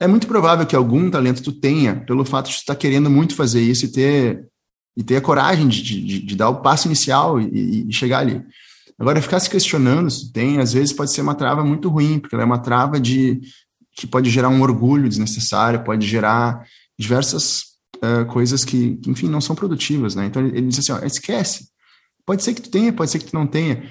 é muito provável que algum talento tu tenha, pelo fato de tu estar tá querendo muito fazer isso e ter, e ter a coragem de, de, de dar o passo inicial e, e, chegar ali. Agora, ficar se questionando se tem, às vezes pode ser uma trava muito ruim, porque ela é uma trava de que pode gerar um orgulho desnecessário, pode gerar diversas uh, coisas que, que, enfim, não são produtivas, né? Então, ele, ele diz assim, ó, esquece. Pode ser que tu tenha, pode ser que tu não tenha.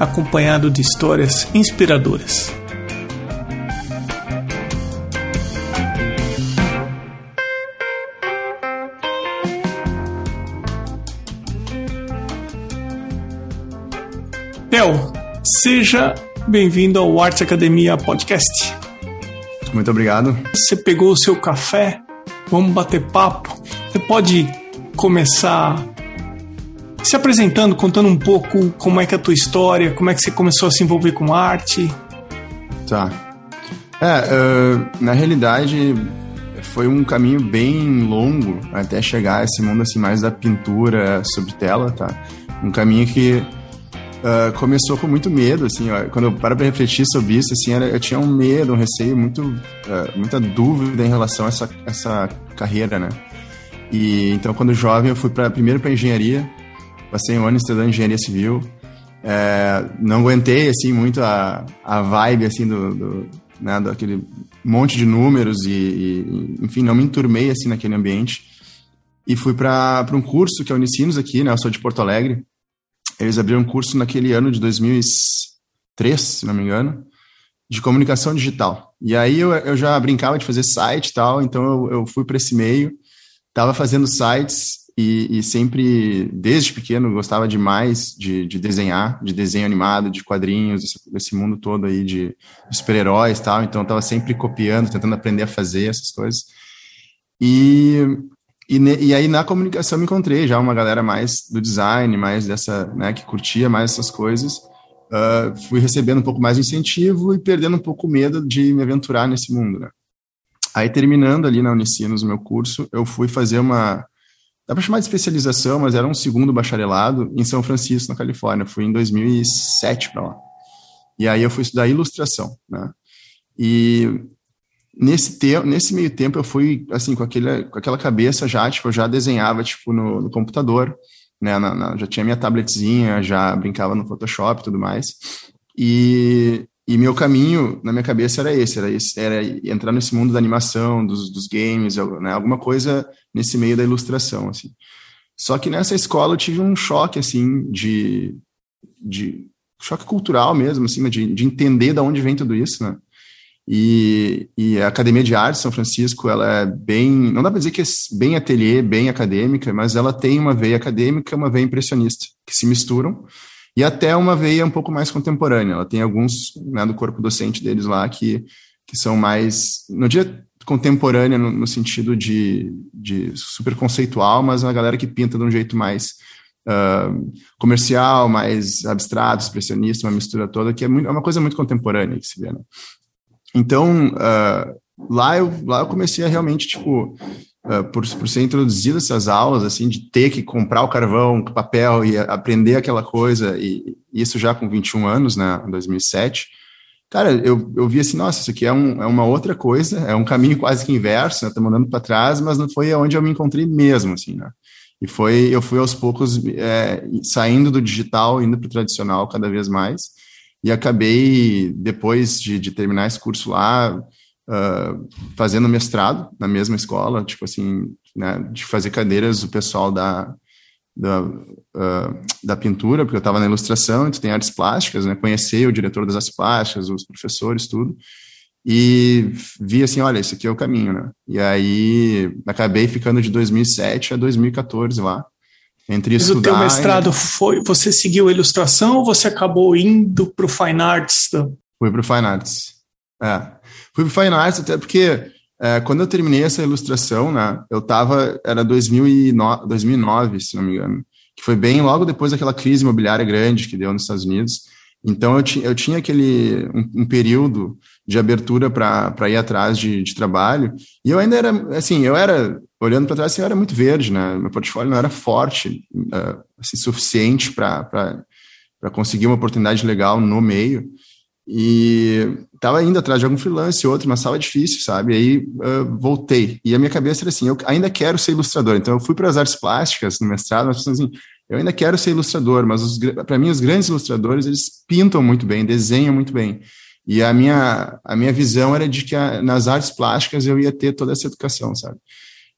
acompanhado de histórias inspiradoras. Theo, seja bem-vindo ao Arte Academia Podcast. Muito obrigado. Você pegou o seu café? Vamos bater papo? Você pode começar se apresentando, contando um pouco como é que é a tua história, como é que você começou a se envolver com arte. Tá. É, uh, na realidade foi um caminho bem longo até chegar a esse mundo assim mais da pintura sobre tela, tá? Um caminho que uh, começou com muito medo, assim, ó, quando eu paro para refletir sobre isso, assim, era, eu tinha um medo, um receio, muito, uh, muita dúvida em relação a essa, essa carreira, né? E então quando jovem eu fui para primeiro para engenharia passei um ano estudando engenharia civil. É, não aguentei assim muito a, a vibe assim do, do né, daquele monte de números e, e, enfim não me enturmei assim naquele ambiente. E fui para um curso que é o Unicinos aqui né eu sou de Porto Alegre. Eles abriram um curso naquele ano de 2003 se não me engano de comunicação digital. E aí eu, eu já brincava de fazer site e tal então eu, eu fui para esse meio. Estava fazendo sites e, e, sempre, desde pequeno, gostava demais de, de desenhar, de desenho animado, de quadrinhos, desse, desse mundo todo aí de, super-heróis e tal. Então, estava sempre copiando, tentando aprender a fazer essas coisas. E, e, e, aí, na comunicação, me encontrei já uma galera mais do design, mais dessa, né, que curtia mais essas coisas. Uh, fui recebendo um pouco mais de incentivo e perdendo um pouco o medo de me aventurar nesse mundo, né? Aí, terminando ali na Unicinos, meu curso, eu fui fazer uma dá para chamar de especialização, mas era um segundo bacharelado em São Francisco, na Califórnia. Fui em 2007 para lá. E aí eu fui estudar ilustração, né? E nesse tempo, nesse meio tempo eu fui assim com aquele, com aquela cabeça já, tipo, eu já desenhava tipo no, no computador, né? Na, na, já tinha minha tabletzinha, já brincava no Photoshop e tudo mais. E e meu caminho na minha cabeça era esse, era, esse, era entrar nesse mundo da animação, dos, dos games, né, alguma coisa nesse meio da ilustração, assim. Só que nessa escola eu tive um choque, assim, de, de choque cultural mesmo, assim, de, de entender de onde vem tudo isso, né? E, e, a Academia de Arte São Francisco, ela é bem, não dá para dizer que é bem ateliê, bem acadêmica, mas ela tem uma veia acadêmica, uma veia impressionista, que se misturam, e até uma veia um pouco mais contemporânea. Ela tem alguns né, do corpo docente deles lá que, que são mais, não dia contemporânea no, no sentido de, de super conceitual, mas uma galera que pinta de um jeito mais uh, comercial, mais abstrato, expressionista, uma mistura toda, que é, muito, é uma coisa muito contemporânea que se vê. Né? Então, uh, lá, eu, lá eu comecei a realmente, tipo, uh, por, por ser introduzido essas aulas, assim, de ter que comprar o carvão, papel e aprender aquela coisa, e, isso já com 21 anos, né, em 2007, cara, eu, eu vi assim, nossa, isso aqui é, um, é uma outra coisa, é um caminho quase que inverso, né, tá mandando para trás, mas não foi onde eu me encontrei mesmo, assim, né, e foi, eu fui aos poucos é, saindo do digital, indo para o tradicional cada vez mais, e acabei, depois de, de terminar esse curso lá, uh, fazendo mestrado na mesma escola, tipo assim, né, de fazer cadeiras o pessoal da, da, uh, da pintura, porque eu estava na ilustração, então tem artes plásticas, né, conhecer o diretor das artes plásticas, os professores, tudo. e vi assim, olha, esse aqui é o caminho, né? E aí acabei ficando de 2007 a 2014 lá. Entre Mas estudar o teu mestrado foi, você seguiu a ilustração ou você acabou indo para o Fine Arts? Fui para o Fine Arts. É. Fui para o Fine Arts até porque é, quando eu terminei essa ilustração, né, eu tava, era 2009, 2009, se não me engano, que foi bem logo depois daquela crise imobiliária grande que deu nos Estados Unidos. Então eu, eu tinha aquele um, um período de abertura para ir atrás de, de, trabalho. E eu ainda era assim eu era olhando para trás assim, eu era muito verde né? Meu portfólio não era forte uh, assim, suficiente para conseguir uma oportunidade legal no meio e estava indo atrás de algum freelance outro mas estava difícil sabe aí uh, voltei e a minha cabeça era assim eu ainda quero ser ilustrador então eu fui para as artes plásticas no mestrado mas assim eu ainda quero ser ilustrador, mas para mim os grandes ilustradores eles pintam muito bem, desenham muito bem. E a minha, a minha visão era de que a, nas artes plásticas eu ia ter toda essa educação, sabe?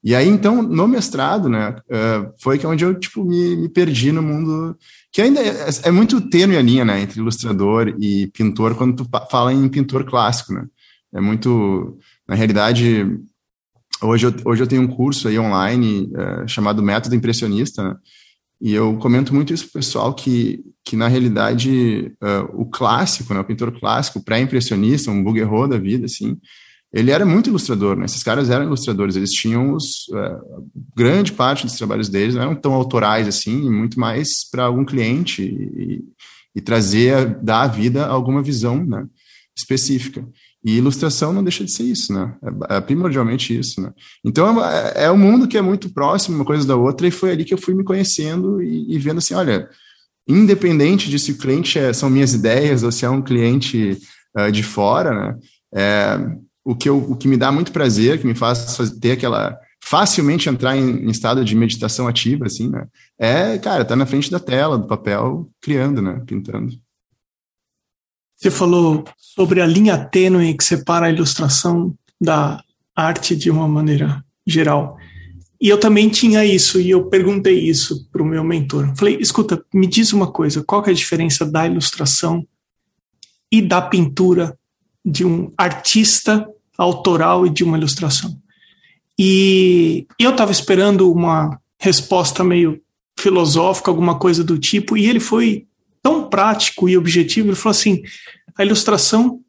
E aí, então, no mestrado, né, uh, foi que é onde eu, tipo, me, me perdi no mundo, que ainda é, é, muito tênue a linha, né, entre ilustrador e pintor, quando tu fala em pintor clássico, né? É muito, na realidade, hoje eu, hoje eu tenho um curso aí online uh, chamado Método Impressionista, né? E eu comento muito isso para o pessoal que, que na realidade, uh, o clássico, né, o pintor clássico, pré-impressionista, um Bouguereau da vida, assim, ele era muito ilustrador, né? Esses caras eram ilustradores, eles tinham os, uh, grande parte dos trabalhos deles não eram tão autorais assim, muito mais para algum cliente e, e trazer, dar à vida alguma visão né, específica. E ilustração não deixa de ser isso, né? É, é primordialmente isso, né? Então é, é um mundo que é muito próximo uma coisa da outra e foi ali que eu fui me conhecendo e, e vendo assim, olha, independente de se o cliente é, são minhas ideias ou se é um cliente uh, de fora, né? É, o que eu, o que me dá muito prazer, que me faz ter aquela facilmente entrar em, em, estado de meditação ativa, assim, né? É, cara, tá na frente da tela, do papel, criando, né? Pintando. Você falou sobre a linha tênue que separa a ilustração da arte de uma maneira geral. E eu também tinha isso, e eu perguntei isso para o meu mentor. Falei, escuta, me diz uma coisa, qual é a diferença da ilustração e da pintura de um artista autoral e de uma ilustração? E eu estava esperando uma resposta meio filosófica, alguma coisa do tipo, e ele foi tão prático e objetivo, ele falou assim: a ilustração,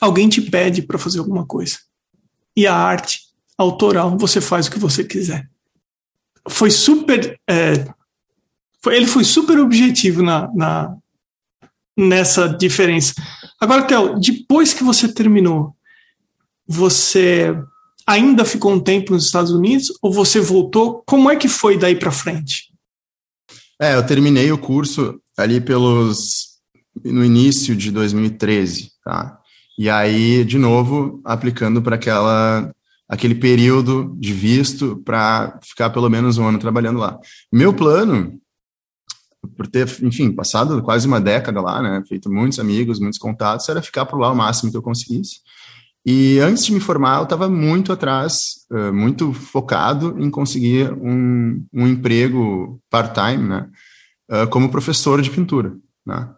alguém te pede para fazer alguma coisa. E a arte autoral, você faz o que você quiser. Foi super. É, foi, ele foi super objetivo na, na, nessa diferença. Agora, Theo, depois que você terminou, você ainda ficou um tempo nos Estados Unidos ou você voltou? Como é que foi daí para frente? É, eu terminei o curso ali pelos no início de 2013, tá? E aí, de novo, aplicando para aquela aquele período de visto para ficar pelo menos um ano trabalhando lá. Meu plano, por ter, enfim, passado quase uma década lá, né, feito muitos amigos, muitos contatos, era ficar por lá o máximo que eu conseguisse. E antes de me formar, eu estava muito atrás, muito focado em conseguir um, um emprego part-time, né, como professor de pintura, né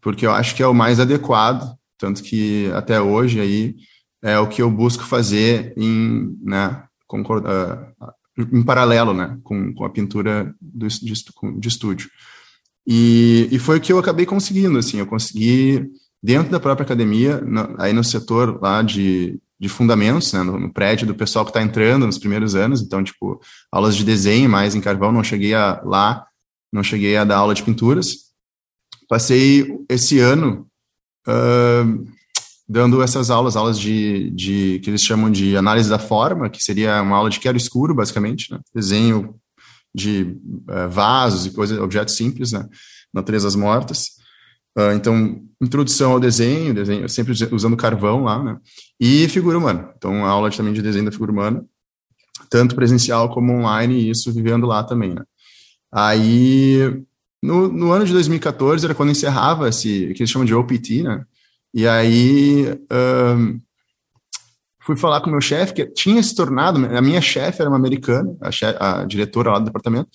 porque eu acho que é o mais adequado, tanto que até hoje aí é o que eu busco fazer em, né, uh, em paralelo, né, com, com a pintura do, de, de estúdio. E, e, foi o que eu acabei conseguindo, assim, eu consegui dentro da própria academia, aí no setor lá de, de fundamentos, né, no, no prédio do pessoal que está entrando nos primeiros anos, então, tipo, aulas de desenho mais em carvão, não cheguei a, lá, não cheguei a dar aula de pinturas, passei esse ano uh, dando essas aulas, aulas de, de, que eles chamam de análise da forma, que seria uma aula de quero escuro, basicamente, né? desenho de uh, vasos e coisas, objetos simples, né? naturezas mortas. Uh, então, introdução ao desenho, desenho, sempre usando carvão lá, né? E figura humana. Então, aula também de desenho da figura humana, tanto presencial como online, e isso vivendo lá também, né? Aí, no, no ano de 2014 era quando encerrava esse, que eles chamam de OPT, né? E aí um, fui falar com o meu chefe, que tinha se tornado, a minha chefe era uma americana, a, a diretora lá do departamento,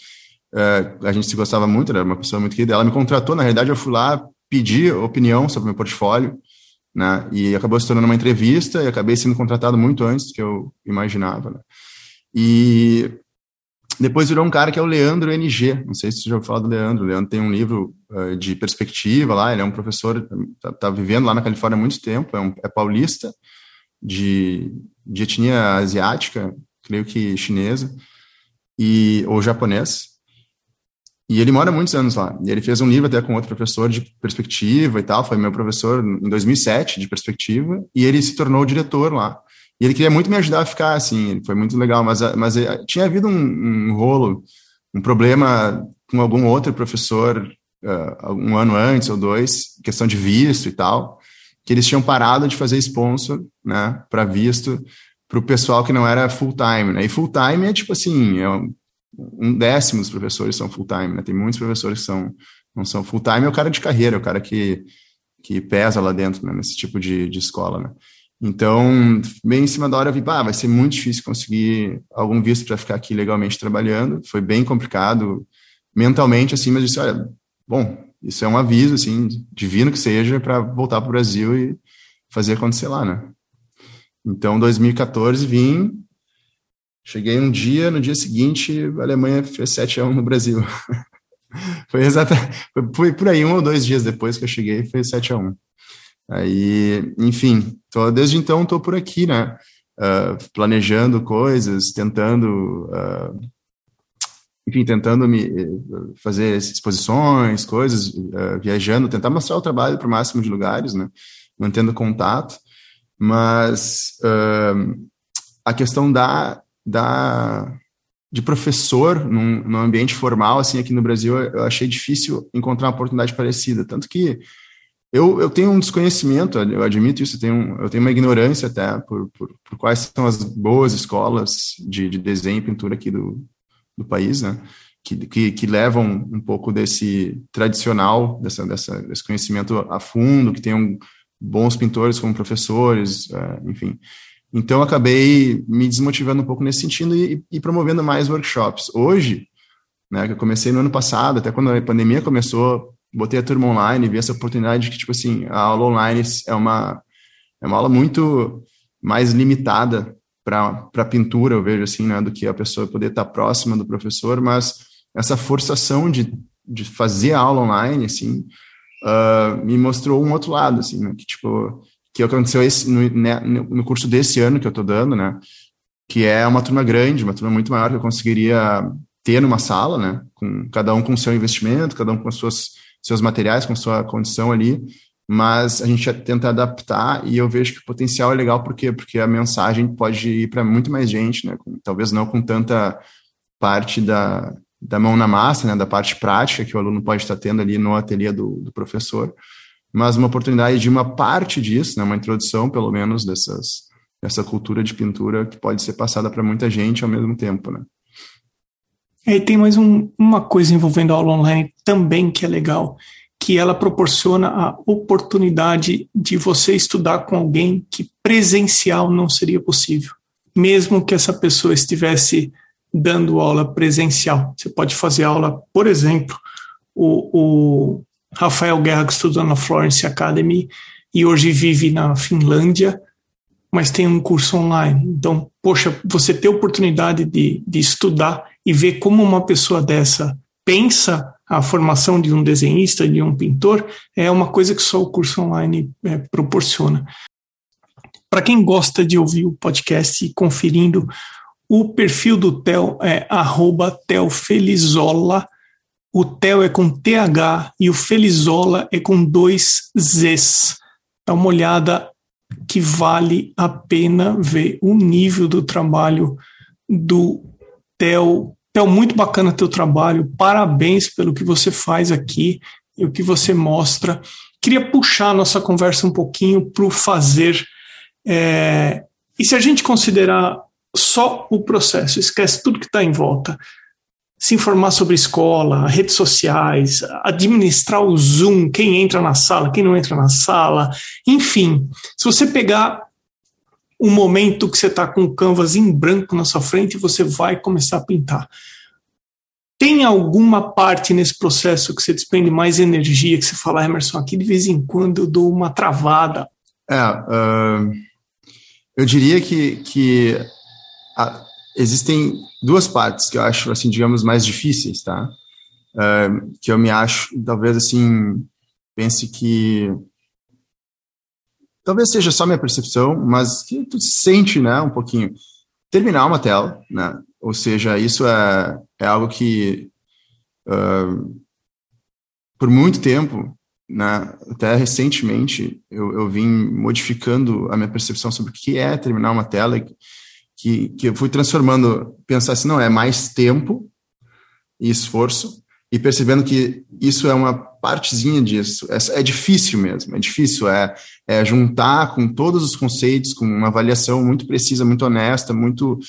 uh, a gente se gostava muito, era uma pessoa muito querida, ela me contratou, na realidade eu fui lá pedir opinião sobre meu portfólio, né? E acabou se tornando uma entrevista e acabei sendo contratado muito antes do que eu imaginava, né? E depois virou um cara que é o Leandro NG. Não sei se você já ouviu falar do Leandro. O Leandro tem um livro uh, de perspectiva lá. Ele é um professor, tá, tá, vivendo lá na Califórnia há muito tempo. É, um, é paulista, de, de etnia asiática, creio que chinesa, e ou japonês. E ele mora muitos anos lá. E ele fez um livro até com outro professor de perspectiva e tal. Foi meu professor em 2007 de perspectiva. E ele se tornou diretor lá. E ele queria muito me ajudar a ficar, assim, foi muito legal, mas, mas eh, tinha havido um, um rolo, um problema com algum outro professor uh, um ano antes ou dois, questão de visto e tal, que eles tinham parado de fazer sponsor, né, para visto para o pessoal que não era full time, né? E full time é tipo assim, é um, décimo dos professores são full time, né? Tem muitos professores que são não são full time, é o cara de carreira, é o cara que que pesa lá dentro, né, nesse tipo de, de escola, né? Então, bem em cima da hora, eu vi, ah, vai ser muito difícil conseguir algum visto para ficar aqui legalmente trabalhando. Foi bem complicado mentalmente, assim, mas disse, olha, bom, isso é um aviso, assim, divino que seja, para voltar para o Brasil e fazer acontecer lá, né? Então, 2014, vim, cheguei um dia, no dia seguinte, a Alemanha fez 7 a 1 no Brasil. foi exatamente, foi por aí, um ou dois dias depois que eu cheguei, foi 7 a 1 Aí, enfim, tô, desde então estou por aqui, né? Uh, planejando coisas, tentando, uh, enfim, tentando me fazer exposições, coisas, uh, viajando, tentar mostrar o trabalho para o máximo de lugares, né? Mantendo contato, mas a questão da, da de professor num, num ambiente formal, assim, aqui no Brasil, eu achei difícil encontrar uma oportunidade parecida, tanto que eu, eu tenho um desconhecimento, eu admito isso, eu tenho, eu tenho uma ignorância até por, por, por quais são as boas escolas de, de desenho e pintura aqui do, do país, né? Que, que, que, levam um pouco desse tradicional, dessa, dessa, desse conhecimento a fundo, que tenham bons pintores como professores, uh, enfim. Então, acabei me desmotivando um pouco nesse sentido e, e, promovendo mais workshops. Hoje, né, que eu comecei no ano passado, até quando a pandemia começou, botei a turma online, vi essa oportunidade que, tipo assim, a aula online é uma, é uma aula muito mais limitada para pintura, eu vejo assim, né, do que a pessoa poder estar próxima do professor, mas essa forçação de, de fazer a aula online, assim, uh, me mostrou um outro lado, assim, né, que, tipo, que aconteceu esse, no, né, no curso desse ano que eu estou dando, né, que é uma turma grande, uma turma muito maior que eu conseguiria ter numa sala, né, com cada um com seu investimento, cada um com as suas seus materiais, com sua condição ali, mas a gente tenta adaptar e eu vejo que o potencial é legal porque porque a mensagem pode ir para muito mais gente, né? Talvez não com tanta parte da, da mão na massa, né? Da parte prática que o aluno pode estar tendo ali no ateliê do, do professor, mas uma oportunidade de uma parte disso, né? Uma introdução, pelo menos, dessas dessa cultura de pintura que pode ser passada para muita gente ao mesmo tempo, né? E tem mais um, uma coisa envolvendo a aula online também que é legal, que ela proporciona a oportunidade de você estudar com alguém que presencial não seria possível, mesmo que essa pessoa estivesse dando aula presencial. Você pode fazer aula, por exemplo, o, o Rafael Guerra que estudou na Florence Academy e hoje vive na Finlândia, mas tem um curso online. Então, poxa, você ter oportunidade de, de estudar e ver como uma pessoa dessa pensa a formação de um desenhista, de um pintor, é uma coisa que só o curso online é, proporciona. Para quem gosta de ouvir o podcast e conferindo, o perfil do Theo é @telfelizola. O Theo é com TH e o Felizola é com dois Zs. Dá uma olhada que vale a pena ver o nível do trabalho do Theo. Theo, muito bacana teu trabalho, parabéns pelo que você faz aqui e o que você mostra. Queria puxar a nossa conversa um pouquinho para o fazer. É, e se a gente considerar só o processo, esquece tudo que está em volta, se informar sobre escola, redes sociais, administrar o Zoom, quem entra na sala, quem não entra na sala, enfim, se você pegar um momento que você está com o canvas em branco na sua frente, você vai começar a pintar. Tem alguma parte nesse processo que você despende mais energia, que você fala, Emerson, aqui de vez em quando eu dou uma travada? É, uh, eu diria que, que a, existem duas partes que eu acho, assim, digamos, mais difíceis, tá? Uh, que eu me acho, talvez, assim, pense que talvez seja só minha percepção, mas que tu sente, né, um pouquinho. Terminar uma tela, né? Ou seja, isso é, é algo que uh, por muito tempo, né, até recentemente, eu, eu vim modificando a minha percepção sobre o que é terminar uma tela, que, que eu fui transformando, pensar assim, não, é mais tempo e esforço, e percebendo que isso é uma partezinha disso. É, é difícil mesmo, é difícil, é, é, juntar com todos os conceitos, com uma avaliação muito precisa, muito honesta, muito.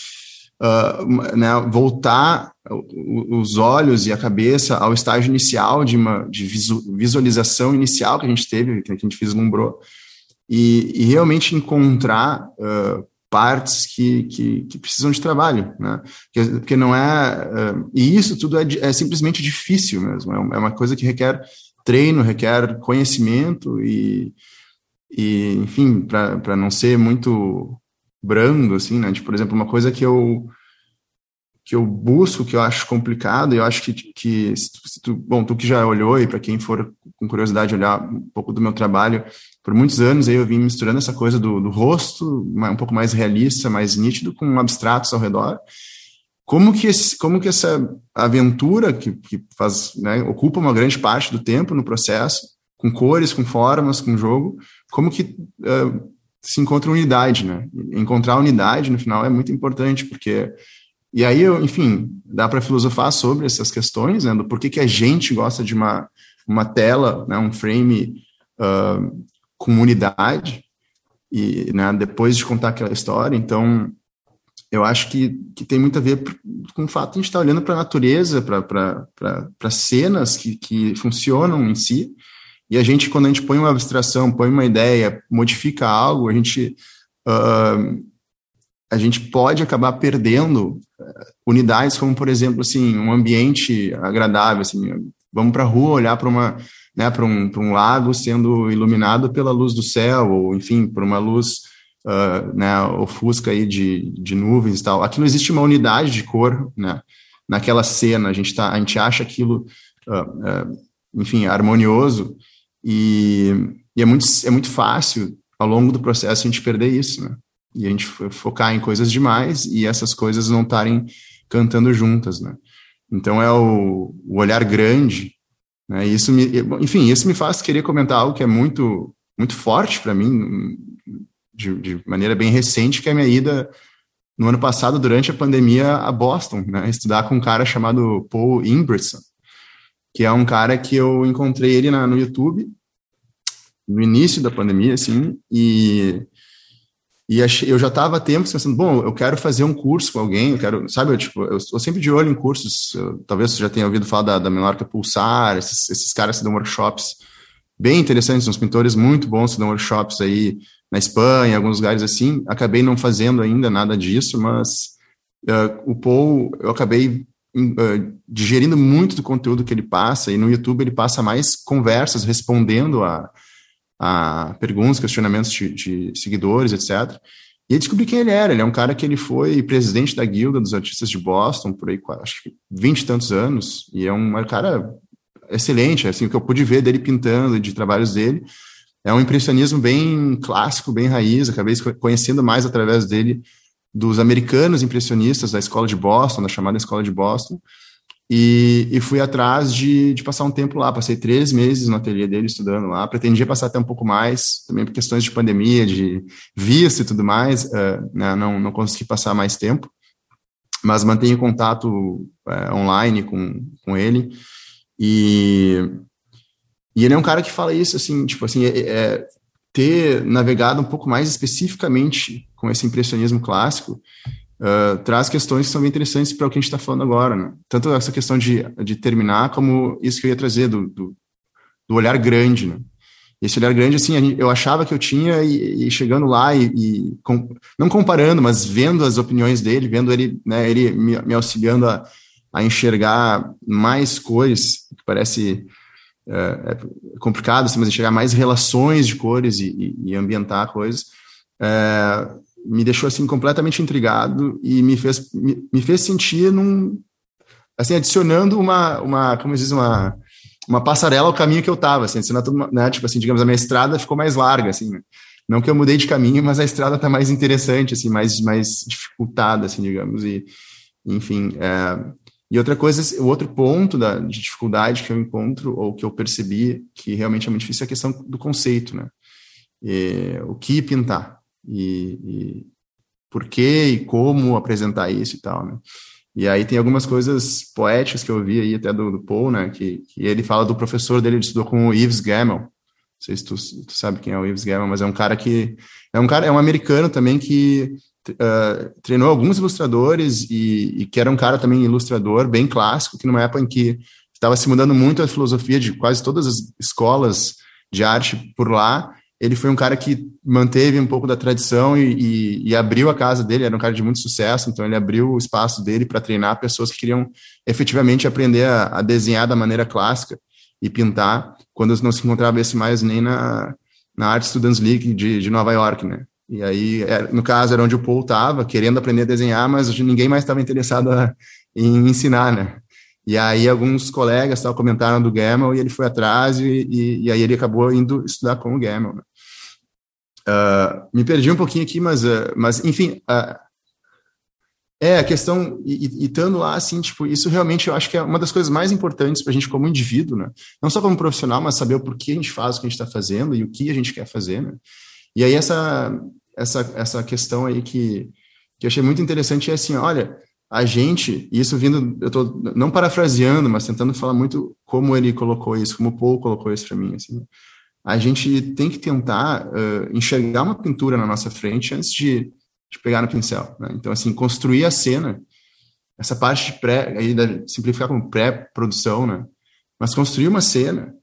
Uh, né, voltar os olhos e a cabeça ao estágio inicial de uma de visualização inicial que a gente teve, que a gente vislumbrou, e, e realmente encontrar uh, partes que, que, que, precisam de trabalho, né? Porque, porque não é. Uh, e isso tudo é, é, simplesmente difícil mesmo, é, é uma coisa que requer treino, requer conhecimento e, e enfim, para não ser muito brando, assim, né? Tipo, por exemplo, uma coisa que eu que eu busco, que eu acho complicado, e eu acho que, que se tu, bom, tu que já olhou, e para quem for com curiosidade olhar um pouco do meu trabalho, por muitos anos aí eu vim misturando essa coisa do, do rosto, um pouco mais realista, mais nítido, com abstratos ao redor. Como que, esse, como que essa aventura, que, que faz, né, ocupa uma grande parte do tempo no processo, com cores, com formas, com jogo, como que uh, se encontra unidade, né? Encontrar unidade no final é muito importante, porque e aí, eu, enfim, dá para filosofar sobre essas questões, né, do porquê que a gente gosta de uma, uma tela, né, um frame uh, com unidade, e né, depois de contar aquela história. Então, eu acho que, que tem muito a ver com o fato de a gente estar tá olhando para a natureza, para cenas que, que funcionam em si, e a gente, quando a gente põe uma abstração, põe uma ideia, modifica algo, a gente. Uh, a gente pode acabar perdendo eh, unidades como, por exemplo, assim, um ambiente agradável, assim, vamos para a rua olhar para uma, né, para um, um lago sendo iluminado pela luz do céu, ou enfim, por uma luz uh, né, ofusca aí de, de nuvens e tal. Aqui não existe uma unidade de cor, né, naquela cena, a gente, tá, a gente acha aquilo, uh, uh, enfim, harmonioso, e, e, é, muito, é muito fácil, ao longo do processo, a gente perder isso, né e a gente focar em coisas demais e essas coisas não estarem cantando juntas, né? Então é o, o olhar grande, né? isso me, enfim, isso me faz querer comentar algo que é muito muito forte para mim de, de, maneira bem recente, que é a minha ida no ano passado durante a pandemia a Boston, né? Estudar com um cara chamado Paul Imbritson, que é um cara que eu encontrei ele na, no YouTube no início da pandemia, assim, e e achei, eu já estava há tempo pensando, bom, eu quero fazer um curso com alguém, eu quero, sabe, eu, tipo, eu estou sempre de olho em cursos, eu, talvez você já tenha ouvido falar da, da Menorca Pulsar, esses, esses caras que dão workshops bem interessantes, uns pintores muito bons que dão workshops aí na Espanha, em alguns lugares assim, acabei não fazendo ainda nada disso, mas uh, o Paul, eu acabei digerindo muito do conteúdo que ele passa, e no YouTube ele passa mais conversas respondendo a a perguntas, questionamentos de, de, seguidores, etc. E descobri quem ele era. Ele é um cara que ele foi presidente da guilda dos artistas de Boston por aí, acho que vinte e tantos anos. E é um cara excelente, assim, o que eu pude ver dele pintando, de trabalhos dele. É um impressionismo bem clássico, bem raiz. Acabei conhecendo mais através dele dos americanos impressionistas da escola de Boston, da chamada escola de Boston. E, e, fui atrás de, de, passar um tempo lá. Passei três meses no ateliê dele estudando lá. Pretendia passar até um pouco mais, também por questões de pandemia, de visto e tudo mais. Uh, né, não, não consegui passar mais tempo, mas mantenho contato uh, online com, com ele. E, e ele é um cara que fala isso, assim, tipo assim, é, é ter navegado um pouco mais especificamente com esse impressionismo clássico uh, traz questões que são bem interessantes para o que a gente está falando agora, né? Tanto essa questão de, de terminar, como isso que eu ia trazer, do, do, do olhar grande, né? Esse olhar grande, assim, eu achava que eu tinha, e, e chegando lá e, e com, não comparando, mas vendo as opiniões dele, vendo ele, né, ele me, me auxiliando a, a enxergar mais cores, que parece é, é complicado, assim, mas enxergar mais relações de cores e, e, e ambientar coisas, é, me deixou assim completamente intrigado e me fez me, me, fez sentir num assim adicionando uma uma como diz uma uma passarela ao caminho que eu estava assim, né, tipo assim, digamos a minha estrada ficou mais larga assim, né? não que eu mudei de caminho, mas a estrada está mais interessante assim, mais mais dificultada assim, digamos e enfim, é, e outra coisa, o outro ponto da, de dificuldade que eu encontro, ou que eu percebi que realmente é muito difícil, é a questão do conceito, né? E, o que pintar, e, e por que e como apresentar isso e tal, né? E aí tem algumas coisas poéticas que eu vi aí até do, do Paul, né? Que, que ele fala do professor dele, ele estudou com o Yves Gammel. Não sei se tu, tu sabe quem é o Yves Gammel, mas é um cara que é um cara, é um americano também que uh, treinou alguns ilustradores e, e, que era um cara também ilustrador bem clássico, que numa época em que estava se mudando muito a filosofia de quase todas as escolas de arte por lá, ele foi um cara que manteve um pouco da tradição e, e, e, abriu a casa dele, era um cara de muito sucesso, então ele abriu o espaço dele para treinar pessoas que queriam efetivamente aprender a, a, desenhar da maneira clássica e pintar, quando não se encontrava esse mais nem na, na Art Students League de, de Nova York, né? E aí, é, no caso, era onde o Paul estava, querendo aprender a desenhar, mas ninguém mais estava interessado a, em ensinar, né? E aí alguns colegas tal, comentaram do Gamel e ele foi atrás e, e, e aí ele acabou indo estudar com o Gamel. Né? Uh, me perdi um pouquinho aqui, mas, uh, mas enfim, uh, é a questão, e, estando lá, assim, tipo, isso realmente eu acho que é uma das coisas mais importantes para a gente como indivíduo, né? Não só como profissional, mas saber o porquê a gente faz o que a gente está fazendo e o que a gente quer fazer, né? E aí essa, essa, essa questão aí que, que eu achei muito interessante é assim, olha, a gente, isso vindo, eu estou não parafraseando, mas tentando falar muito como ele colocou isso, como o Paul colocou isso para mim, assim, a gente tem que tentar uh, enxergar uma pintura na nossa frente antes de, de pegar no pincel, né? Então, assim, construir a cena, essa parte de pré, aí simplificar como pré-produção, né? Mas construir uma cena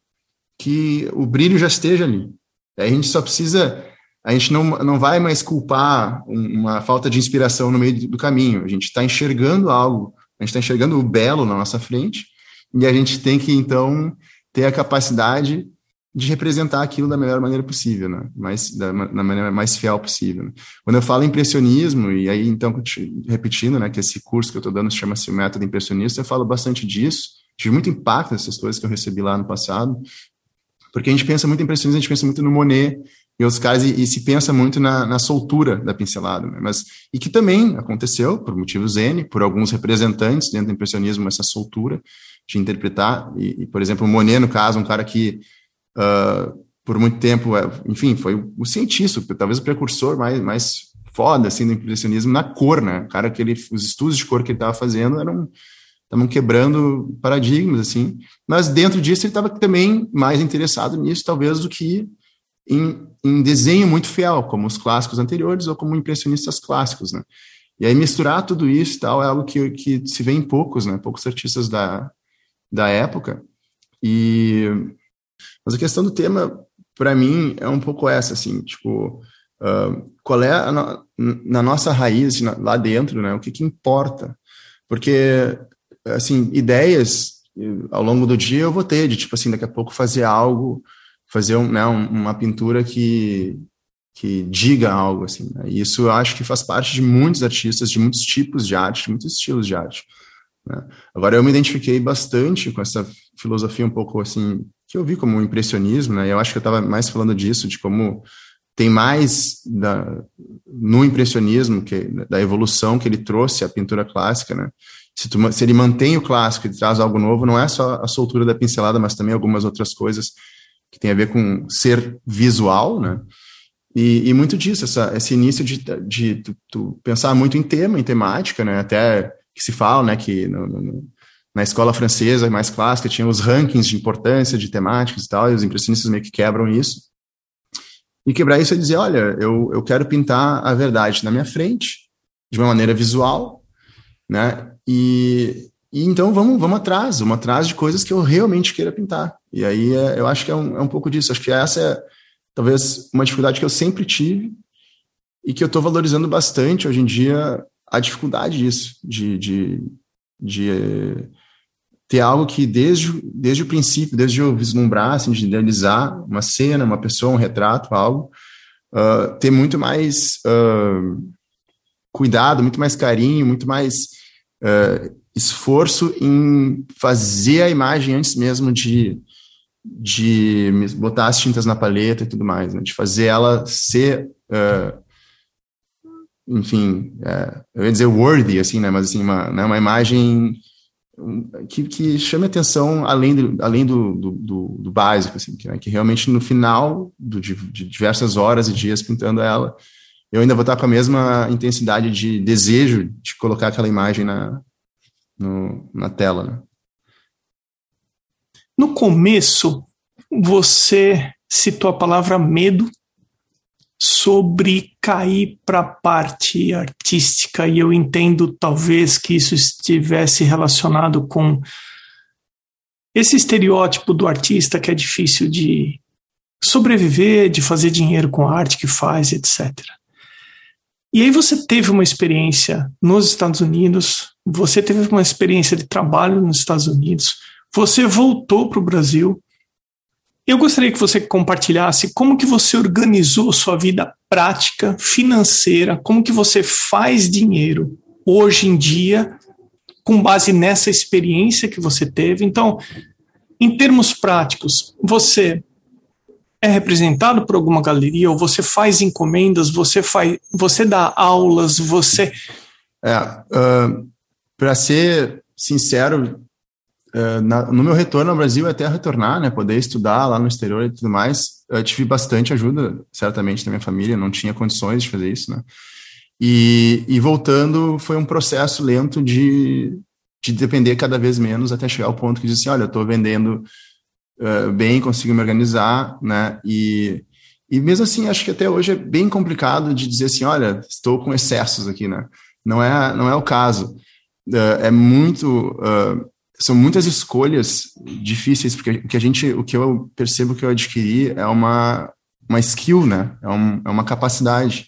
que o brilho já esteja ali. A gente só precisa a gente não, não vai mais culpar uma falta de inspiração no meio do caminho. A gente está enxergando algo, a gente está enxergando o belo na nossa frente, e a gente tem que, então, ter a capacidade de representar aquilo da melhor maneira possível, né? mais, da, maneira mais fiel possível. Né? Quando eu falo impressionismo, e aí, então, repetindo, né, que esse curso que eu estou dando chama-se o Método Impressionista, eu falo bastante disso, tive muito impacto nessas coisas que eu recebi lá no passado, porque a gente pensa muito em impressionismo, a gente pensa muito no Monet, e os caras e, e, se pensa muito na, na soltura da pincelada, né? mas e que também aconteceu por motivos N, por alguns representantes dentro do impressionismo essa soltura de interpretar e, e por exemplo o Monet no caso um cara que uh, por muito tempo é, enfim foi o cientista talvez o precursor mais mais foda assim do impressionismo na cor né cara que ele os estudos de cor que ele estava fazendo eram estavam quebrando paradigmas assim mas dentro disso ele estava também mais interessado nisso talvez do que em, em desenho muito fiel, como os clássicos anteriores ou como impressionistas clássicos, né? E aí misturar tudo isso tal é algo que, que se vê em poucos, né? Poucos artistas da, da época. E mas a questão do tema para mim é um pouco essa, assim, tipo, uh, qual é na nossa raiz assim, lá dentro, né? O que que importa? Porque assim, ideias ao longo do dia eu vou ter de tipo assim, daqui a pouco fazer algo fazer um, né, uma pintura que, que diga algo assim. Né? E isso eu acho que faz parte de muitos artistas, de muitos tipos de arte, de muitos estilos de arte. Né? Agora eu me identifiquei bastante com essa filosofia um pouco assim que eu vi como um impressionismo, né? Eu acho que eu estava mais falando disso, de como tem mais da, no impressionismo que da evolução que ele trouxe à pintura clássica, né? Se, tu, se ele mantém o clássico e traz algo novo, não é só a soltura da pincelada, mas também algumas outras coisas que tem a ver com ser visual, né? E, e muito disso, essa, esse início de, de tu, tu pensar muito em tema, em temática, né? Até que se fala, né, que no, no, na escola francesa mais clássica tinha os rankings de importância de temáticas e tal, e os impressionistas meio que quebram isso. E quebrar isso é dizer, olha, eu, eu quero pintar a verdade na minha frente, de uma maneira visual, né? E, e então vamos, vamos atrás, vamos atrás de coisas que eu realmente queira pintar. E aí é, eu acho que é um, é um pouco disso. Acho que essa é talvez uma dificuldade que eu sempre tive e que eu estou valorizando bastante hoje em dia a dificuldade disso, de, de, de ter algo que desde, desde o princípio, desde eu vislumbrar, assim, de idealizar uma cena, uma pessoa, um retrato, algo, uh, ter muito mais uh, cuidado, muito mais carinho, muito mais uh, esforço em fazer a imagem antes mesmo de, de botar as tintas na paleta e tudo mais, né? de fazer ela ser enfim, é, eu ia dizer worthy, assim, né, mas assim, uma, né, uma imagem que, que chame atenção além do, além do, do, do, básico, assim, que, né, que, realmente no final do, de, de, diversas horas e dias pintando ela, eu ainda vou estar com a mesma intensidade de desejo de colocar aquela imagem na, no, na tela. Né? No começo, você citou a palavra medo sobre cair para a parte artística, e eu entendo talvez que isso estivesse relacionado com esse estereótipo do artista que é difícil de sobreviver, de fazer dinheiro com a arte que faz, etc. E aí você teve uma experiência nos Estados Unidos, você teve uma experiência de trabalho nos Estados Unidos, você voltou para o Brasil, eu gostaria que você compartilhasse como que você organizou sua vida prática, financeira, como que você faz dinheiro hoje em dia com base nessa experiência que você teve. Então, em termos práticos, você é representado por alguma galeria ou você faz encomendas, você faz, você dá aulas, você é, uh, para ser sincero, Uh, na, no meu retorno ao Brasil, até retornar, né, poder estudar lá no exterior e tudo mais, eu tive bastante ajuda, certamente, da minha família, não tinha condições de fazer isso, né, e, e voltando, foi um processo lento de, de depender cada vez menos até chegar ao ponto que disse assim, olha, eu estou vendendo uh, bem, consigo me organizar, né, e, e mesmo assim, acho que até hoje é bem complicado de dizer assim, olha, estou com excessos aqui, né, não é, não é o caso, é muito são muitas escolhas difíceis, porque o que a gente, o que eu percebo que eu adquiri é uma, uma skill, né? É, um, é uma capacidade.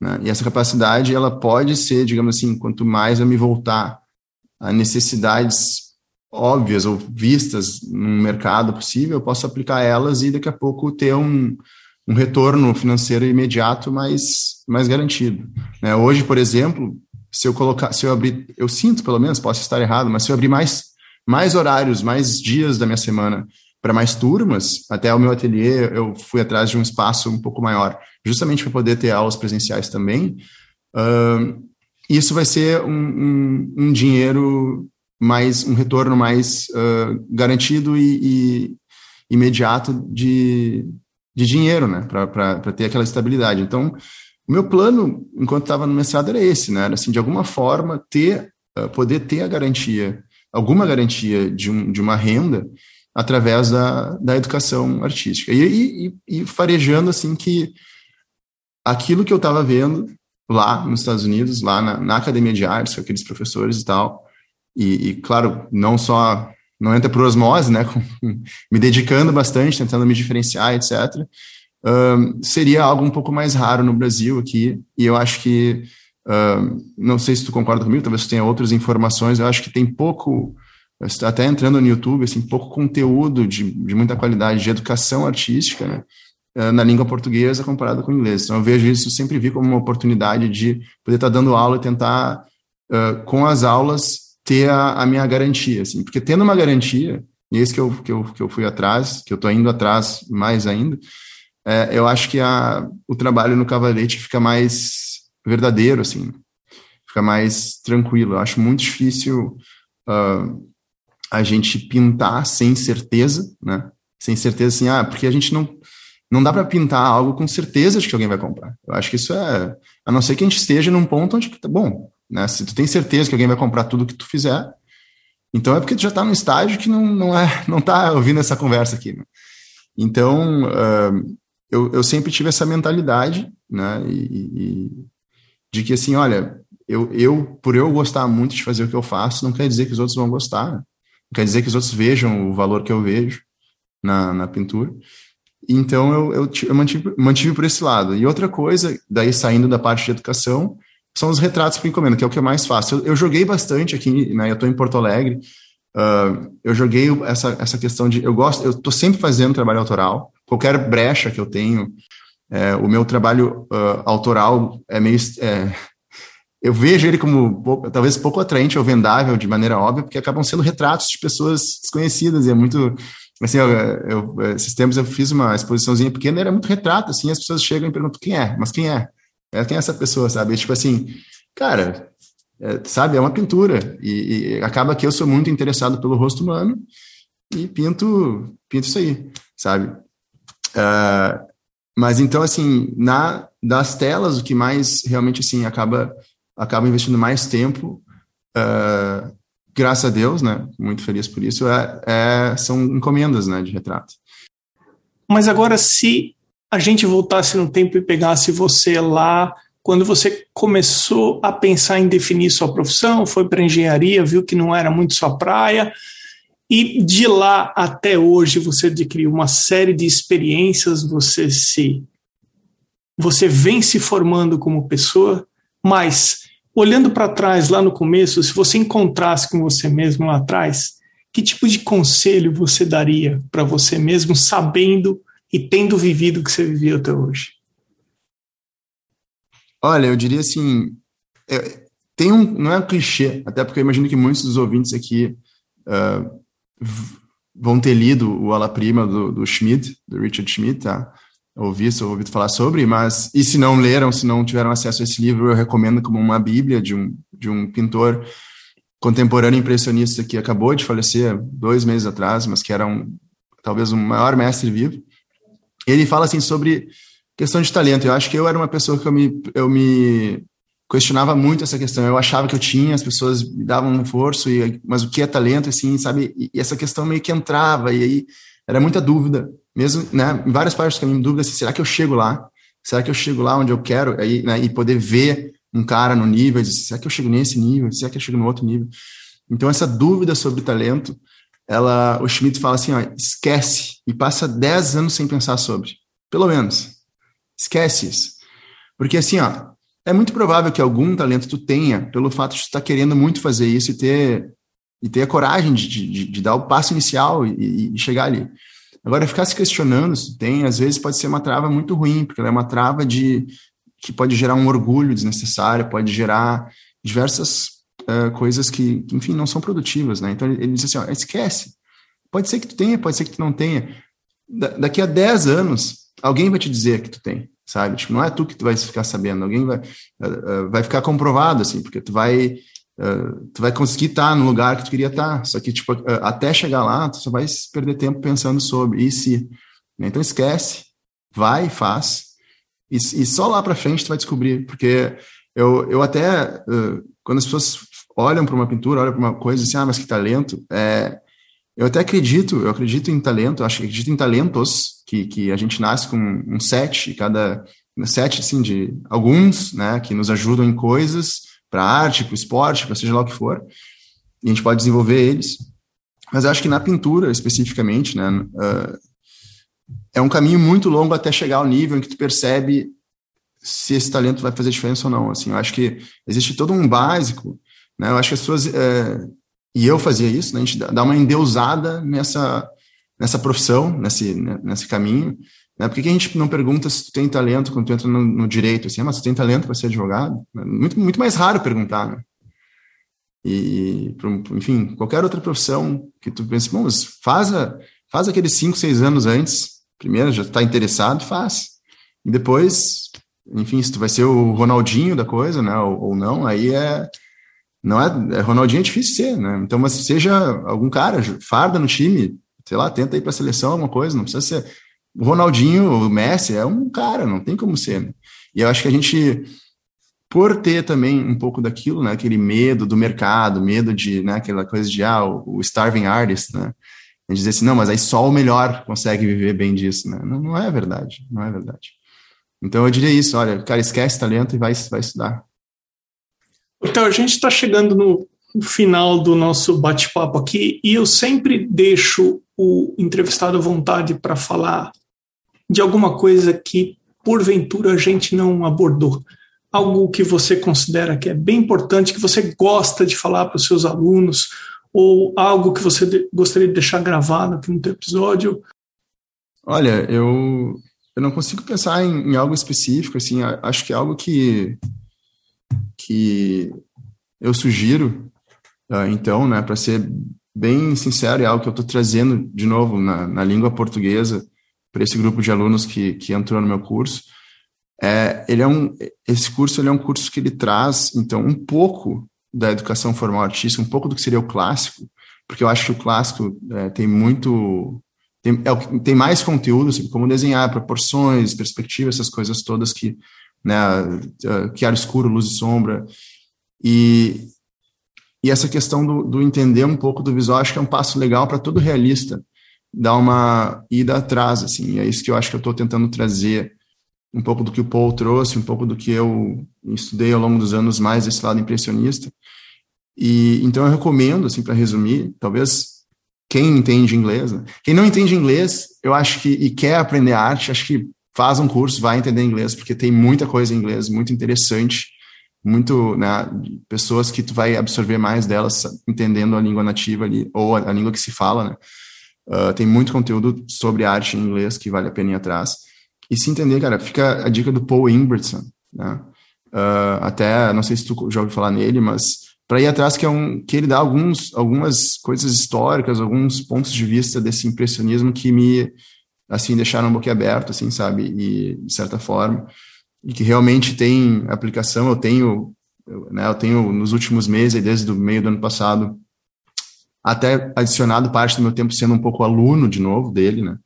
Né? E essa capacidade, ela pode ser, digamos assim, quanto mais eu me voltar a necessidades óbvias ou vistas no mercado possível, eu posso aplicar elas e daqui a pouco ter um, um retorno financeiro imediato mais, mais garantido. Né? Hoje, por exemplo, se eu colocar, se eu abrir, eu sinto pelo menos, posso estar errado, mas se eu abrir mais, mais horários, mais dias da minha semana para mais turmas, até o meu ateliê eu fui atrás de um espaço um pouco maior, justamente para poder ter aulas presenciais também. Uh, isso vai ser um, um, um, dinheiro mais, um retorno mais uh, garantido e, e, imediato de, de dinheiro, né, para ter aquela estabilidade. Então, o meu plano, enquanto estava no mestrado, era esse, né? Era assim, de alguma forma ter, uh, poder ter a garantia, alguma garantia de, um, de uma renda através da, da educação artística. E, e, e farejando assim que aquilo que eu estava vendo lá nos Estados Unidos, lá na, na, academia de artes, com aqueles professores e tal, e, e claro, não só não entra por osmose, né, me dedicando bastante, tentando me diferenciar, etc um, seria algo um pouco mais raro no Brasil aqui, e eu acho que, um, não sei se tu concorda comigo, talvez tu tenha outras informações, eu acho que tem pouco, até entrando no YouTube, assim, pouco conteúdo de, de muita qualidade de educação artística, né, na língua portuguesa comparado com o inglês. Então eu vejo isso, sempre vi como uma oportunidade de poder estar dando aula e tentar, uh, com as aulas, ter a, a, minha garantia, assim, porque tendo uma garantia, e é isso que eu, que eu, que eu fui atrás, que eu estou indo atrás mais ainda, é, eu acho que a, o trabalho no cavalete fica mais verdadeiro, assim, fica mais tranquilo. Eu acho muito difícil uh, a gente pintar sem certeza, né? Sem certeza, assim, ah, porque a gente não não dá para pintar algo com certeza de que alguém vai comprar. Eu acho que isso é, a não ser que a gente esteja num ponto onde tá bom, né? Se tu tem certeza que alguém vai comprar tudo que tu fizer, então é porque tu já está num estágio que não, não é, não tá ouvindo essa conversa aqui. Né? Então, uh, eu, eu sempre tive essa mentalidade, né, e, e, de que assim, olha, eu, eu, por eu gostar muito de fazer o que eu faço, não quer dizer que os outros vão gostar, né? não quer dizer que os outros vejam o valor que eu vejo na, na pintura. Então eu, eu, eu mantive, mantive por esse lado. E outra coisa, daí saindo da parte de educação, são os retratos por encomenda, que é o que eu mais faço. Eu, eu joguei bastante aqui, né, eu estou em Porto Alegre, Uh, eu joguei essa, essa questão de. Eu gosto, eu estou sempre fazendo trabalho autoral. Qualquer brecha que eu tenho, é, o meu trabalho uh, autoral é meio. É, eu vejo ele como talvez pouco atraente ou vendável de maneira óbvia, porque acabam sendo retratos de pessoas desconhecidas e é muito. Assim, eu, eu, esses tempos eu fiz uma exposiçãozinha pequena, era muito retrato, assim, as pessoas chegam e perguntam quem é, mas quem é? quem é essa pessoa, sabe? E, tipo assim, cara, é, sabe, é uma pintura. E, e, acaba que eu sou muito interessado pelo rosto humano e pinto, pinto isso aí, sabe? Uh, mas então, assim, na, das telas, o que mais realmente, assim, acaba, acaba investindo mais tempo, uh, graças a Deus, né? Muito feliz por isso, é, é, são encomendas, né, de retrato. Mas agora, se a gente voltasse no tempo e pegasse você lá quando você começou a pensar em definir sua profissão, foi para engenharia, viu que não era muito sua praia, e de lá até hoje você adquiriu uma série de experiências, você se você vem se formando como pessoa, mas olhando para trás lá no começo, se você encontrasse com você mesmo lá atrás, que tipo de conselho você daria para você mesmo sabendo e tendo vivido o que você viveu até hoje? Olha, eu diria assim, é, tem um, não é um clichê, até porque eu imagino que muitos dos ouvintes aqui uh, vão ter lido o Ala Prima do, do Schmidt, do Richard Schmidt, tá? Ou visto, ou ouvido falar sobre, mas, e se não leram, se não tiveram acesso a esse livro, eu recomendo como uma bíblia de um, de um pintor contemporâneo impressionista que acabou de falecer dois meses atrás, mas que era um, talvez o maior mestre vivo. Ele fala assim sobre questão de talento. Eu acho que eu era uma pessoa que eu me, eu me questionava muito essa questão. Eu achava que eu tinha, as pessoas me davam um forço, e, mas o que é talento, assim, sabe? E, e, essa questão meio que entrava, e aí era muita dúvida, mesmo, né? Em várias partes do caminho, dúvida assim, será que eu chego lá? Será que eu chego lá onde eu quero? Aí, né, e poder ver um cara no nível, dizer, será que eu chego nesse nível? Será que eu chego no outro nível? Então, essa dúvida sobre talento, ela, o Schmidt fala assim, ó, esquece e passa 10 anos sem pensar sobre, pelo menos. Esquece isso. Porque assim, ó, é muito provável que algum talento tu tenha pelo fato de tu estar tá querendo muito fazer isso e ter, e ter a coragem de, de, de dar o passo inicial e, e, chegar ali. Agora, ficar se questionando se tem, às vezes pode ser uma trava muito ruim, porque ela é uma trava de que pode gerar um orgulho desnecessário, pode gerar diversas uh, coisas que, enfim, não são produtivas, né? Então, ele diz assim, ó, esquece. Pode ser que tu tenha, pode ser que tu não tenha. Da, daqui a 10 anos, alguém vai te dizer que tu tem, sabe? Tipo, não é tu que tu vai ficar sabendo, alguém vai, uh, vai ficar comprovado, assim, porque tu vai, uh, tu vai conseguir estar no lugar que tu queria estar, só que, tipo, uh, até chegar lá, tu só vai perder tempo pensando sobre, e se? Então esquece, vai, faz, e, e só lá para frente tu vai descobrir, porque eu, eu até, quando as pessoas olham para uma pintura, olham para uma coisa assim, ah, mas que talento, é, eu até acredito, eu acredito em talento, acho que acredito em talentos, que, que a gente nasce com um set, cada set, assim, de alguns, né, que nos ajudam em coisas, para arte, para esporte, para seja lá o que for, e a gente pode desenvolver eles. Mas eu acho que na pintura, especificamente, né, uh, é um caminho muito longo até chegar ao nível em que tu percebe se esse talento vai fazer diferença ou não. Assim, eu acho que existe todo um básico, né, eu acho que as pessoas... Uh, e eu fazia isso, né? a gente dá uma endeusada nessa, nessa profissão, nesse, nesse caminho. Né? Por que a gente não pergunta se tu tem talento quando tu entra no, no direito? Assim, ah, mas tu tem talento para ser advogado? Muito, muito mais raro perguntar, né? E, enfim, qualquer outra profissão que tu pense, bom, faz, a, faz aqueles cinco, seis anos antes, primeiro já está interessado, faz. E depois, enfim, se tu vai ser o Ronaldinho da coisa, né, ou, ou não, aí é, não é, é Ronaldinho é difícil ser, né? Então, mas seja algum cara, farda no time, sei lá, tenta ir para a seleção, alguma coisa, não precisa ser. O Ronaldinho, o Messi é um cara, não tem como ser. Né? E eu acho que a gente, por ter também um pouco daquilo, né, aquele medo do mercado, medo de, né, aquela coisa de, ah, o, o starving artist, né? A dizer assim, não, mas aí só o melhor consegue viver bem disso, né? Não, não é verdade, não é verdade. Então eu diria isso, olha, cara, esquece talento e vai, vai estudar. Então, a gente está chegando no final do nosso bate-papo aqui e eu sempre deixo o entrevistado à vontade para falar de alguma coisa que, porventura, a gente não abordou. Algo que você considera que é bem importante, que você gosta de falar para os seus alunos, ou algo que você gostaria de deixar gravado aqui no teu episódio? Olha, eu, eu não consigo pensar em, em algo específico, assim, acho que é algo que, que eu sugiro, uh, então, né, para ser bem sincero, é algo que eu estou trazendo de novo na, na língua portuguesa para esse grupo de alunos que, que entrou no meu curso. É, ele é um, esse curso ele é um curso que ele traz, então, um pouco da educação formal artística, um pouco do que seria o clássico, porque eu acho que o clássico é, tem muito. Tem, é, tem mais conteúdo, assim, como desenhar, proporções, perspectivas, essas coisas todas que. Né, que ar escuro, luz e sombra. E, e essa questão do, do, entender um pouco do visual, acho que é um passo legal para todo realista dar uma ida atrás, assim. É isso que eu acho que eu estou tentando trazer um pouco do que o Paul trouxe, um pouco do que eu estudei ao longo dos anos mais esse lado impressionista. E então eu recomendo, assim, para resumir, talvez quem entende inglês, né? quem não entende inglês, eu acho que e quer aprender arte, acho que faz um curso, vai entender inglês, porque tem muita coisa em inglês, muito interessante, muito, né, pessoas que tu vai absorver mais delas entendendo a língua nativa ali, ou a, a língua que se fala, né? Uh, tem muito conteúdo sobre arte em inglês que vale a pena ir atrás. E se entender, cara, fica a dica do Paul Ingerson, né? Uh, até, não sei se tu já ouviu falar nele, mas para ir atrás que é um que ele dá alguns algumas coisas históricas, alguns pontos de vista desse impressionismo que me assim deixaram um boquiaberto, assim, sabe? E de certa forma, e que realmente tem aplicação. Eu tenho, eu, né, eu tenho nos últimos meses, desde o meio do ano passado, até adicionado parte do meu tempo sendo um pouco aluno de novo dele, né?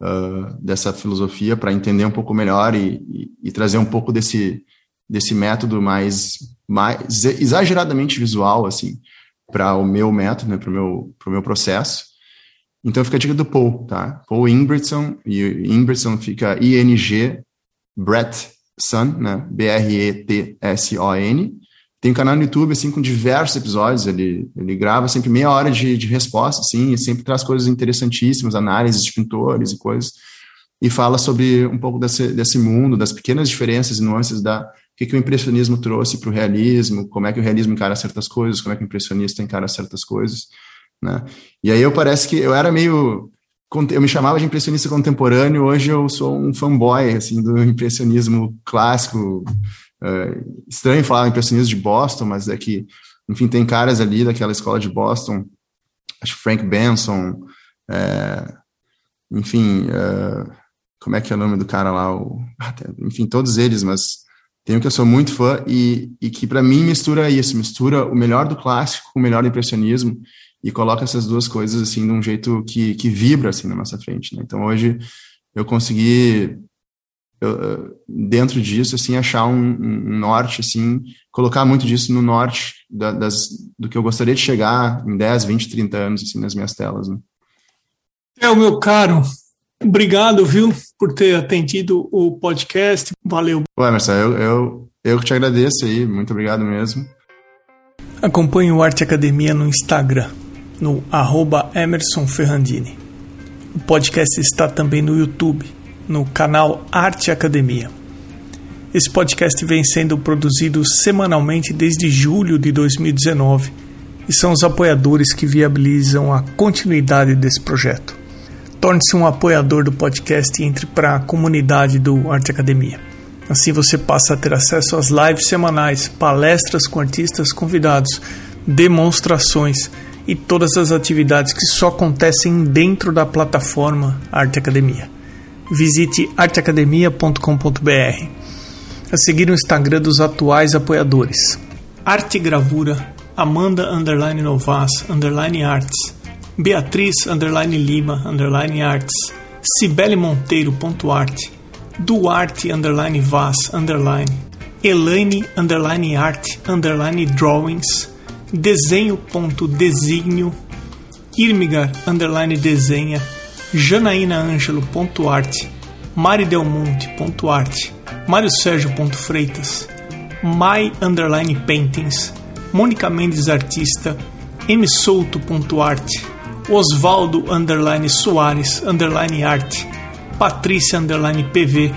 uh, dessa filosofia para entender um pouco melhor e, e, e, trazer um pouco desse, desse método mais, mais exageradamente visual, assim, para o meu método, né, para o meu, meu processo. Então fica a dica do Paul, tá? Paul Ingridson, e Ingridson fica I-N-G, Brett Sun, né? B-R-E-T-S-O-N. Tem um canal no YouTube, assim, com diversos episódios. Ele, ele grava sempre meia hora de, de resposta, assim, e sempre traz coisas interessantíssimas, análises de pintores e coisas. E fala sobre um pouco desse, desse mundo, das pequenas diferenças e nuances da o que, que o impressionismo trouxe para o realismo, como é que o realismo encara certas coisas, como é que o impressionista encara certas coisas, né? E aí eu parece que eu era meio eu me chamava de impressionista contemporâneo, hoje eu sou um fanboy assim do impressionismo clássico, é, estranho falar impressionismo de Boston, mas é que, enfim, tem caras ali daquela escola de Boston, acho Frank Benson, é, enfim, é, como é que é o nome do cara lá? O, enfim, todos eles, mas tem um que eu sou muito fã e, e que para mim mistura isso, mistura o melhor do clássico com o melhor do impressionismo e coloca essas duas coisas assim de um jeito que, que vibra assim na nossa frente. Né? Então hoje eu consegui eu, dentro disso, assim, achar um, um, norte, assim, colocar muito disso no norte da, das, do que eu gostaria de chegar em 10, 20, 30 anos, assim, nas minhas telas, né? É, o meu caro, obrigado, viu, por ter atendido o podcast, valeu. Ué, Emerson, eu, eu, eu que te agradeço aí, muito obrigado mesmo. Acompanhe o Arte Academia no Instagram, no arroba Emerson Ferrandini. O podcast está também no YouTube no canal Arte Academia. Esse podcast vem sendo produzido semanalmente desde julho de 2019 e são os apoiadores que viabilizam a continuidade desse projeto. Torne-se um apoiador do podcast e entre para a comunidade do Arte Academia. Assim você passa a ter acesso às lives semanais, palestras com artistas convidados, demonstrações e todas as atividades que só acontecem dentro da plataforma Arte Academia visite arteacademia.com.br. A seguir o Instagram dos atuais apoiadores: Arte Gravura, Amanda underline Novas underline Arts, Beatriz underline Lima underline Arts, Cibele Monteiro ponto arte, Duarte underline Vaz underline, Elaine underline Art underline Drawings, Desenho ponto Designio, Irmigar underline Desenha janaínaângelo.arte, maridelmonte.arte, Mário Sérgio.freitas, my underline paintings, Mônica Mendes Artista, msouto.arte, Osvaldo underline Soares underline arte, Patrícia underline PV,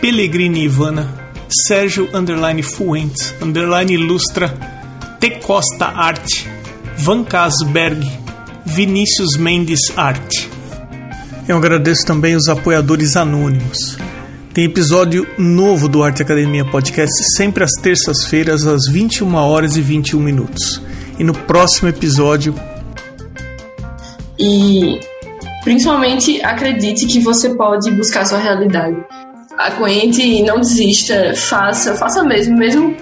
Pellegrini Ivana, Sérgio underline Fuentes underline Ilustra, T Costa Arte, Van Casberg, Vinícius Mendes Arte. Eu agradeço também os apoiadores anônimos. Tem episódio novo do Arte Academia Podcast sempre às terças-feiras, às 21 horas e 21 minutos. E no próximo episódio. E principalmente acredite que você pode buscar sua realidade. Aguente e não desista, faça, faça mesmo, mesmo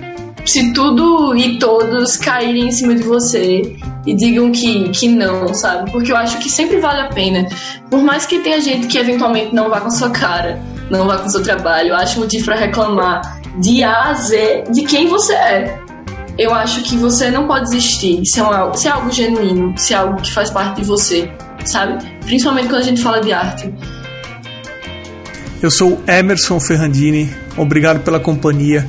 se tudo e todos caírem em cima de você e digam que, que não, sabe? Porque eu acho que sempre vale a pena. Por mais que tenha gente que eventualmente não vá com sua cara, não vá com seu trabalho, eu acho motivo para reclamar de A a Z de quem você é. Eu acho que você não pode desistir se é, uma, se é algo genuíno, se é algo que faz parte de você, sabe? Principalmente quando a gente fala de arte. Eu sou Emerson Ferrandini, obrigado pela companhia